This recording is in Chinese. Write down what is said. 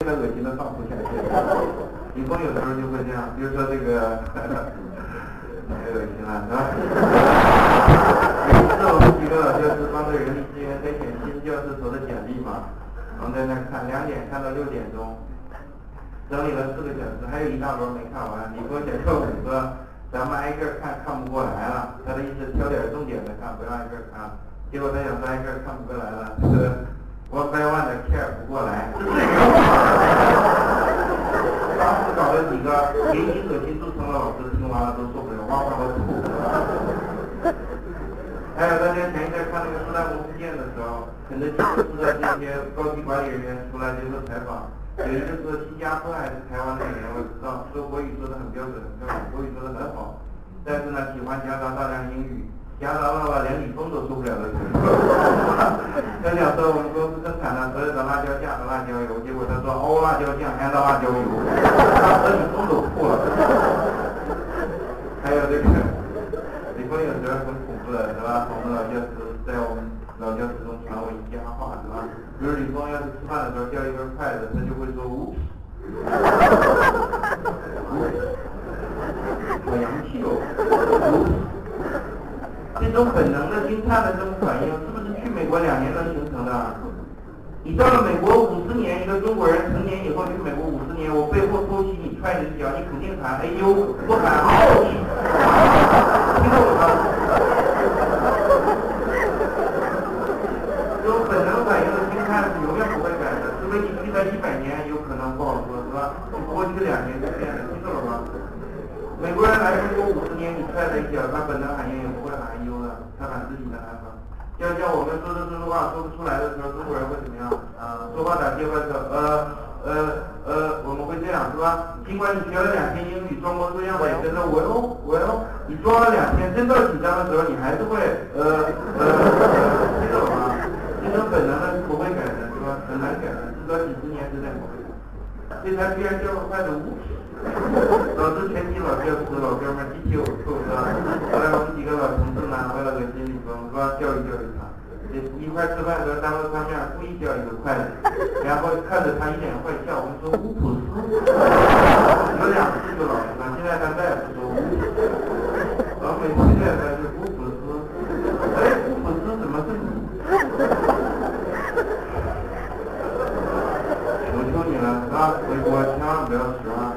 现在恶心的放不下去。女朋友有时候就会这样，比如说这个，太恶心了，是吧？有一次我们几个老教师帮着人力资源在选新教师投的简历嘛，我们在那看，两点看到六点钟，整理了四个小时，还有一大摞没看完。李波写课本说，咱们挨个看看不过来了，他的意思挑点重点的看，不要挨个看。结果他想说挨个看不过来了，是 one by one 的 care 不过来，这是什么？了几个年轻恶心著称的老师，听完了都受不了，哇哇的吐。还有大家前一阵看那个复旦公司建的时候，肯德基公司的这些高级管理人员出来接受采访，有一个说新加坡还是台湾的人，我知道，说国语说的很标准，很标准，国语说的很好，但是呢喜欢夹杂大量英语。夹杂到了连李峰都受不了的程度。他讲说我们公司生产了所有的辣椒酱和辣椒油，结果他说熬辣椒酱 and 辣椒油，当时李峰都吐了。还有这个李峰有时候很恐怖的是吧？我们老教师在我们老教师中传为佳话是吧？比如李峰要是吃饭的时候掉一根筷子，他就会说呜。好洋气哦！这种本能的惊叹的这种反应，是不是去美国两年能形成的？你到了美国五十年，一个中国人成年以后去美国五十年，我背后偷袭你，踹你一脚，你肯定喊哎呦，不喊好，听懂了吗？这种本能反应的惊叹是永远不会改的，除非你去了一百年，有可能不好说，是吧？你过去两年就变了，听懂了吗？美国人来中国五十年，你踹他一脚，他本能反应也不会喊哎呦的，他喊自己的喊法。就像我们说着说着话说不出来的时候，中国人会怎么样？啊，说话打结巴的，呃呃呃，我们会这样是吧？尽管你学了两天英语，装模作样的也跟着我哟我哟，你装了两天，真到紧张的时候，你还是会呃呃，听懂吗？这种本能的是不会改的，是吧？很难改的，至少几十年之内不会改。这才居然叫快的无耻。导致全体老教师、老哥们集体呕吐，是吧？后来我们几个老同志打败了个心理崩是吧？教育教育他一块吃饭的时候当着他面故意掉一个筷子 然后看着他一脸坏笑我们说五普斯你们俩是不老实了现在他再也不说五普斯了老美听见他是五朴实哎五朴实怎么是你？求求你了是吧？回国千万不要学啊。